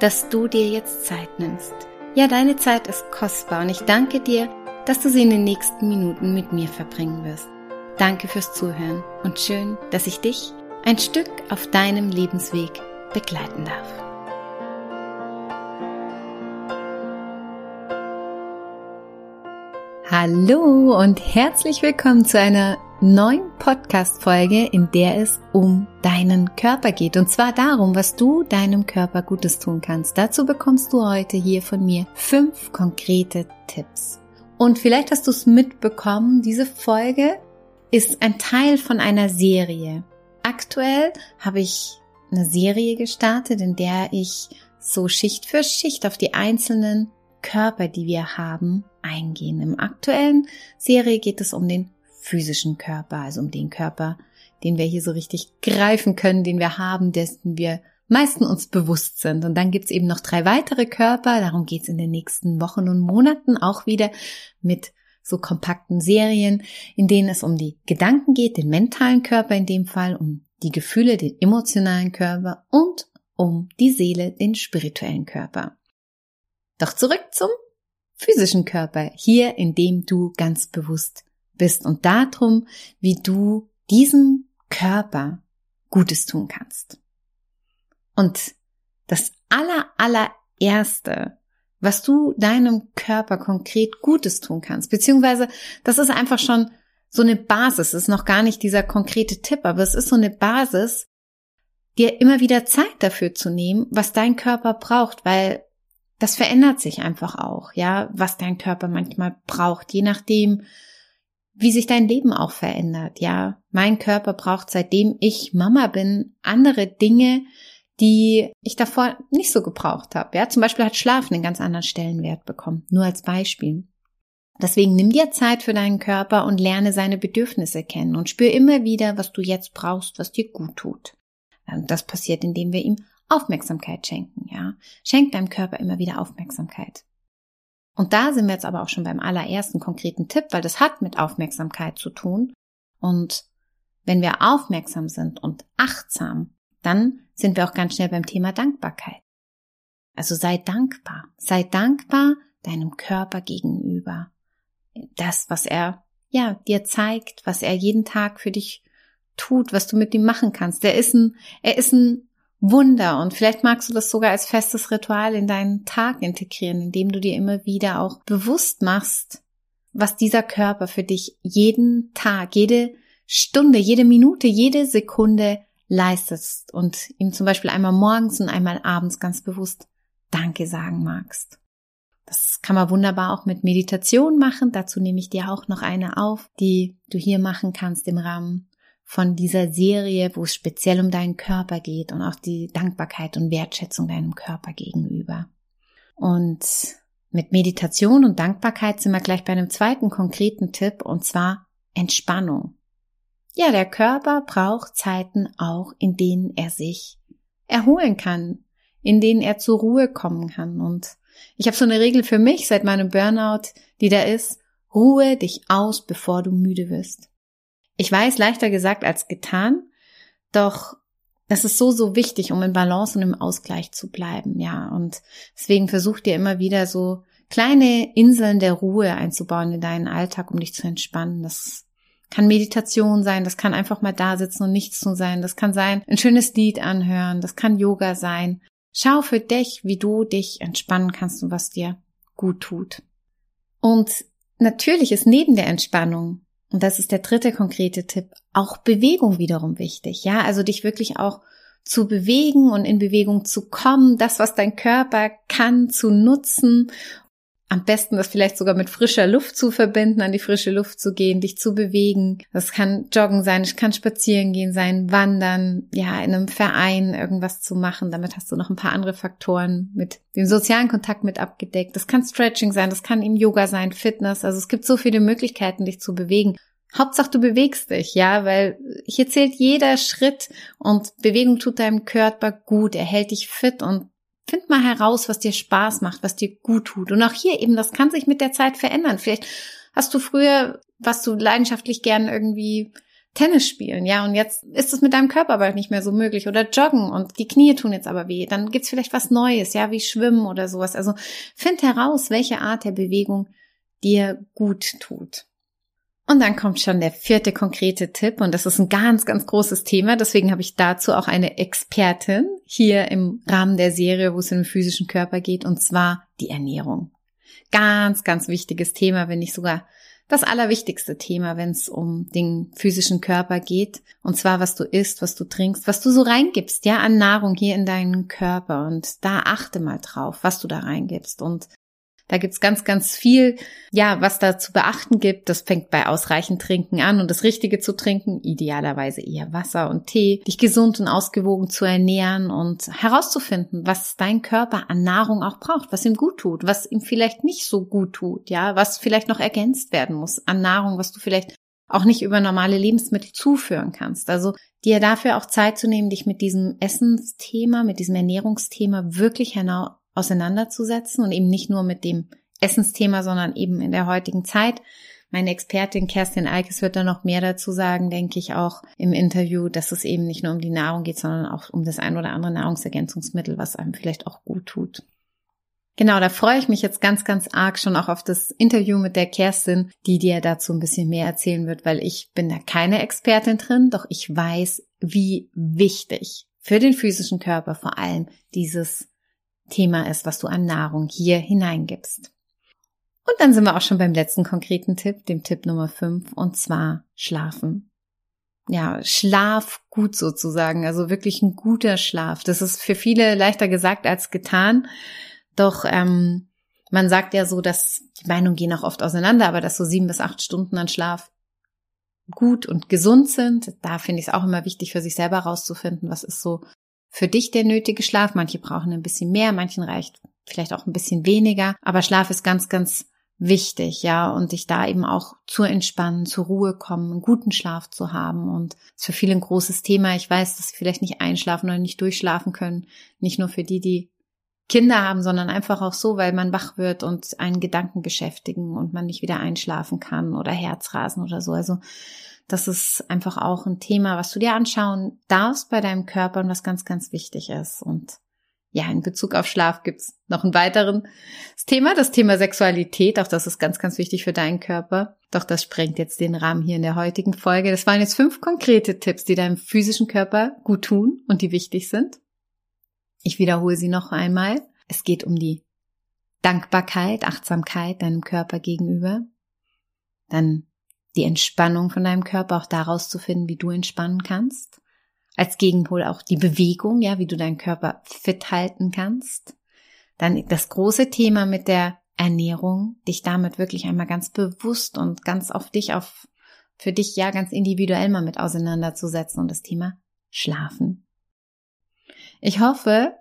dass du dir jetzt Zeit nimmst. Ja, deine Zeit ist kostbar und ich danke dir, dass du sie in den nächsten Minuten mit mir verbringen wirst. Danke fürs Zuhören und schön, dass ich dich ein Stück auf deinem Lebensweg begleiten darf. Hallo und herzlich willkommen zu einer neuen Podcast-Folge, in der es um deinen Körper geht. Und zwar darum, was du deinem Körper Gutes tun kannst. Dazu bekommst du heute hier von mir fünf konkrete Tipps. Und vielleicht hast du es mitbekommen, diese Folge ist ein Teil von einer Serie. Aktuell habe ich eine Serie gestartet, in der ich so Schicht für Schicht auf die einzelnen Körper, die wir haben, eingehen. Im aktuellen Serie geht es um den physischen Körper, also um den Körper, den wir hier so richtig greifen können, den wir haben, dessen wir meisten uns bewusst sind. Und dann gibt's eben noch drei weitere Körper, darum geht's in den nächsten Wochen und Monaten auch wieder mit so kompakten Serien, in denen es um die Gedanken geht, den mentalen Körper in dem Fall, um die Gefühle, den emotionalen Körper und um die Seele, den spirituellen Körper. Doch zurück zum physischen Körper, hier in dem du ganz bewusst bist und darum, wie du diesem Körper Gutes tun kannst. Und das aller, allererste, was du deinem Körper konkret Gutes tun kannst. Beziehungsweise, das ist einfach schon so eine Basis, ist noch gar nicht dieser konkrete Tipp, aber es ist so eine Basis, dir immer wieder Zeit dafür zu nehmen, was dein Körper braucht, weil das verändert sich einfach auch, ja, was dein Körper manchmal braucht, je nachdem, wie sich dein Leben auch verändert, ja. Mein Körper braucht seitdem ich Mama bin andere Dinge, die ich davor nicht so gebraucht habe. Ja, zum Beispiel hat Schlafen einen ganz anderen Stellenwert bekommen. Nur als Beispiel. Deswegen nimm dir Zeit für deinen Körper und lerne seine Bedürfnisse kennen und spür immer wieder, was du jetzt brauchst, was dir gut tut. Und das passiert, indem wir ihm Aufmerksamkeit schenken, ja. Schenk deinem Körper immer wieder Aufmerksamkeit. Und da sind wir jetzt aber auch schon beim allerersten konkreten Tipp, weil das hat mit Aufmerksamkeit zu tun. Und wenn wir aufmerksam sind und achtsam, dann sind wir auch ganz schnell beim Thema Dankbarkeit. Also sei dankbar. Sei dankbar deinem Körper gegenüber. Das, was er, ja, dir zeigt, was er jeden Tag für dich tut, was du mit ihm machen kannst. Er ist ein, er ist ein Wunder und vielleicht magst du das sogar als festes Ritual in deinen Tag integrieren, indem du dir immer wieder auch bewusst machst, was dieser Körper für dich jeden Tag, jede Stunde, jede Minute, jede Sekunde leistest und ihm zum Beispiel einmal morgens und einmal abends ganz bewusst Danke sagen magst. Das kann man wunderbar auch mit Meditation machen. Dazu nehme ich dir auch noch eine auf, die du hier machen kannst im Rahmen von dieser Serie, wo es speziell um deinen Körper geht und auch die Dankbarkeit und Wertschätzung deinem Körper gegenüber. Und mit Meditation und Dankbarkeit sind wir gleich bei einem zweiten konkreten Tipp und zwar Entspannung. Ja, der Körper braucht Zeiten auch, in denen er sich erholen kann, in denen er zur Ruhe kommen kann. Und ich habe so eine Regel für mich seit meinem Burnout, die da ist, ruhe dich aus, bevor du müde wirst. Ich weiß, leichter gesagt als getan, doch das ist so, so wichtig, um in Balance und im Ausgleich zu bleiben, ja. Und deswegen versuch dir immer wieder so kleine Inseln der Ruhe einzubauen in deinen Alltag, um dich zu entspannen. Das kann Meditation sein, das kann einfach mal da sitzen und nichts tun sein, das kann sein, ein schönes Lied anhören, das kann Yoga sein. Schau für dich, wie du dich entspannen kannst und was dir gut tut. Und natürlich ist neben der Entspannung, und das ist der dritte konkrete Tipp, auch Bewegung wiederum wichtig. Ja, also dich wirklich auch zu bewegen und in Bewegung zu kommen, das, was dein Körper kann, zu nutzen am besten das vielleicht sogar mit frischer Luft zu verbinden, an die frische Luft zu gehen, dich zu bewegen. Das kann Joggen sein, es kann spazieren gehen sein, wandern, ja, in einem Verein irgendwas zu machen. Damit hast du noch ein paar andere Faktoren mit dem sozialen Kontakt mit abgedeckt. Das kann Stretching sein, das kann eben Yoga sein, Fitness. Also es gibt so viele Möglichkeiten, dich zu bewegen. Hauptsache du bewegst dich, ja, weil hier zählt jeder Schritt und Bewegung tut deinem Körper gut, er hält dich fit und Find mal heraus, was dir Spaß macht, was dir gut tut. Und auch hier eben, das kann sich mit der Zeit verändern. Vielleicht hast du früher, was du leidenschaftlich gern irgendwie Tennis spielen, ja, und jetzt ist es mit deinem Körper bald nicht mehr so möglich oder joggen und die Knie tun jetzt aber weh. Dann gibt's vielleicht was Neues, ja, wie Schwimmen oder sowas. Also find heraus, welche Art der Bewegung dir gut tut. Und dann kommt schon der vierte konkrete Tipp und das ist ein ganz, ganz großes Thema. Deswegen habe ich dazu auch eine Expertin hier im Rahmen der Serie, wo es um den physischen Körper geht, und zwar die Ernährung. Ganz, ganz wichtiges Thema, wenn nicht sogar das allerwichtigste Thema, wenn es um den physischen Körper geht. Und zwar, was du isst, was du trinkst, was du so reingibst, ja, an Nahrung hier in deinen Körper. Und da achte mal drauf, was du da reingibst. Und da gibt's ganz, ganz viel, ja, was da zu beachten gibt. Das fängt bei ausreichend Trinken an und das Richtige zu trinken, idealerweise eher Wasser und Tee, dich gesund und ausgewogen zu ernähren und herauszufinden, was dein Körper an Nahrung auch braucht, was ihm gut tut, was ihm vielleicht nicht so gut tut, ja, was vielleicht noch ergänzt werden muss an Nahrung, was du vielleicht auch nicht über normale Lebensmittel zuführen kannst. Also dir dafür auch Zeit zu nehmen, dich mit diesem Essensthema, mit diesem Ernährungsthema wirklich auseinanderzusetzen und eben nicht nur mit dem Essensthema, sondern eben in der heutigen Zeit. Meine Expertin Kerstin Eikes wird da noch mehr dazu sagen, denke ich auch im Interview, dass es eben nicht nur um die Nahrung geht, sondern auch um das ein oder andere Nahrungsergänzungsmittel, was einem vielleicht auch gut tut. Genau, da freue ich mich jetzt ganz, ganz arg schon auch auf das Interview mit der Kerstin, die dir dazu ein bisschen mehr erzählen wird, weil ich bin da keine Expertin drin, doch ich weiß, wie wichtig für den physischen Körper vor allem dieses Thema ist, was du an Nahrung hier hineingibst. Und dann sind wir auch schon beim letzten konkreten Tipp, dem Tipp Nummer 5, und zwar schlafen. Ja, Schlaf gut sozusagen, also wirklich ein guter Schlaf. Das ist für viele leichter gesagt als getan. Doch ähm, man sagt ja so, dass die Meinungen gehen auch oft auseinander, aber dass so sieben bis acht Stunden an Schlaf gut und gesund sind. Da finde ich es auch immer wichtig für sich selber rauszufinden, was ist so für dich der nötige Schlaf. Manche brauchen ein bisschen mehr, manchen reicht vielleicht auch ein bisschen weniger. Aber Schlaf ist ganz, ganz wichtig, ja, und dich da eben auch zu entspannen, zur Ruhe kommen, einen guten Schlaf zu haben. Und ist für viele ein großes Thema. Ich weiß, dass sie vielleicht nicht einschlafen oder nicht durchschlafen können. Nicht nur für die, die Kinder haben, sondern einfach auch so, weil man wach wird und einen Gedanken beschäftigen und man nicht wieder einschlafen kann oder Herzrasen oder so. Also das ist einfach auch ein Thema, was du dir anschauen darfst bei deinem Körper und was ganz, ganz wichtig ist. Und ja, in Bezug auf Schlaf gibt's noch ein weiteres Thema, das Thema Sexualität. Auch das ist ganz, ganz wichtig für deinen Körper. Doch das sprengt jetzt den Rahmen hier in der heutigen Folge. Das waren jetzt fünf konkrete Tipps, die deinem physischen Körper gut tun und die wichtig sind. Ich wiederhole sie noch einmal. Es geht um die Dankbarkeit, Achtsamkeit deinem Körper gegenüber. Dann die Entspannung von deinem Körper, auch daraus zu finden, wie du entspannen kannst. Als Gegenpol auch die Bewegung, ja, wie du deinen Körper fit halten kannst. Dann das große Thema mit der Ernährung, dich damit wirklich einmal ganz bewusst und ganz auf dich, auf, für dich ja ganz individuell mal mit auseinanderzusetzen und das Thema Schlafen. Ich hoffe,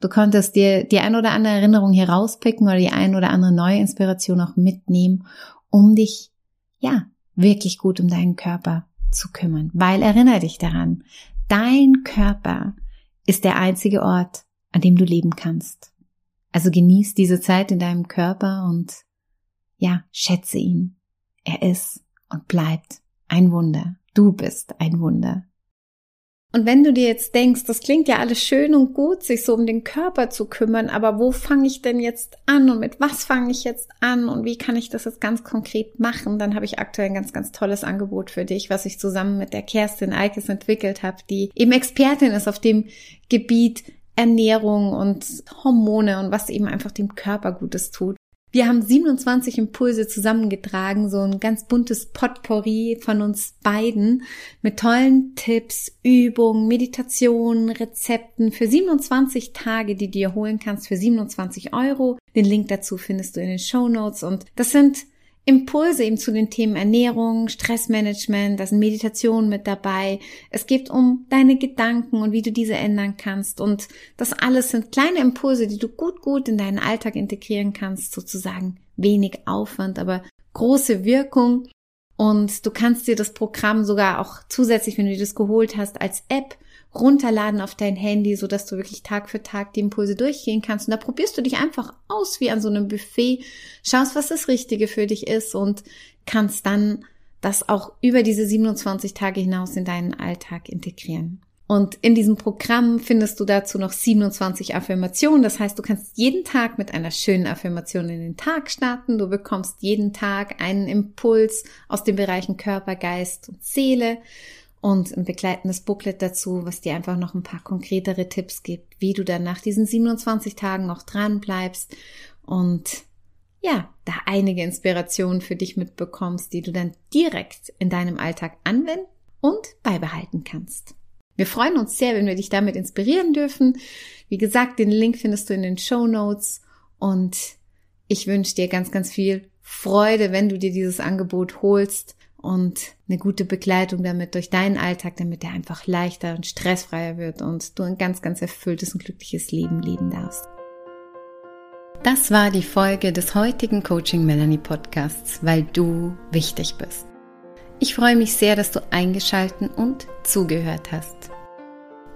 du konntest dir die ein oder andere Erinnerung hier rauspicken oder die ein oder andere neue Inspiration auch mitnehmen, um dich, ja, wirklich gut um deinen Körper zu kümmern. Weil erinnere dich daran, dein Körper ist der einzige Ort, an dem du leben kannst. Also genieß diese Zeit in deinem Körper und ja, schätze ihn. Er ist und bleibt ein Wunder. Du bist ein Wunder. Und wenn du dir jetzt denkst, das klingt ja alles schön und gut, sich so um den Körper zu kümmern, aber wo fange ich denn jetzt an und mit was fange ich jetzt an und wie kann ich das jetzt ganz konkret machen, dann habe ich aktuell ein ganz, ganz tolles Angebot für dich, was ich zusammen mit der Kerstin Eikes entwickelt habe, die eben Expertin ist auf dem Gebiet Ernährung und Hormone und was eben einfach dem Körper Gutes tut. Wir haben 27 Impulse zusammengetragen, so ein ganz buntes Potpourri von uns beiden mit tollen Tipps, Übungen, Meditationen, Rezepten für 27 Tage, die du dir holen kannst für 27 Euro. Den Link dazu findest du in den Show Notes und das sind Impulse eben zu den Themen Ernährung, Stressmanagement, da sind Meditationen mit dabei. Es geht um deine Gedanken und wie du diese ändern kannst. Und das alles sind kleine Impulse, die du gut, gut in deinen Alltag integrieren kannst. Sozusagen wenig Aufwand, aber große Wirkung. Und du kannst dir das Programm sogar auch zusätzlich, wenn du dir das geholt hast, als App runterladen auf dein Handy, so dass du wirklich Tag für Tag die Impulse durchgehen kannst. Und da probierst du dich einfach aus wie an so einem Buffet, schaust, was das Richtige für dich ist und kannst dann das auch über diese 27 Tage hinaus in deinen Alltag integrieren. Und in diesem Programm findest du dazu noch 27 Affirmationen. Das heißt, du kannst jeden Tag mit einer schönen Affirmation in den Tag starten. Du bekommst jeden Tag einen Impuls aus den Bereichen Körper, Geist und Seele und ein begleitendes Booklet dazu, was dir einfach noch ein paar konkretere Tipps gibt, wie du dann nach diesen 27 Tagen noch dran bleibst und ja, da einige Inspirationen für dich mitbekommst, die du dann direkt in deinem Alltag anwenden und beibehalten kannst. Wir freuen uns sehr, wenn wir dich damit inspirieren dürfen. Wie gesagt, den Link findest du in den Show Notes und ich wünsche dir ganz, ganz viel Freude, wenn du dir dieses Angebot holst und eine gute Begleitung damit durch deinen Alltag, damit der einfach leichter und stressfreier wird und du ein ganz, ganz erfülltes und glückliches Leben leben darfst. Das war die Folge des heutigen Coaching Melanie Podcasts, weil du wichtig bist. Ich freue mich sehr, dass du eingeschalten und zugehört hast.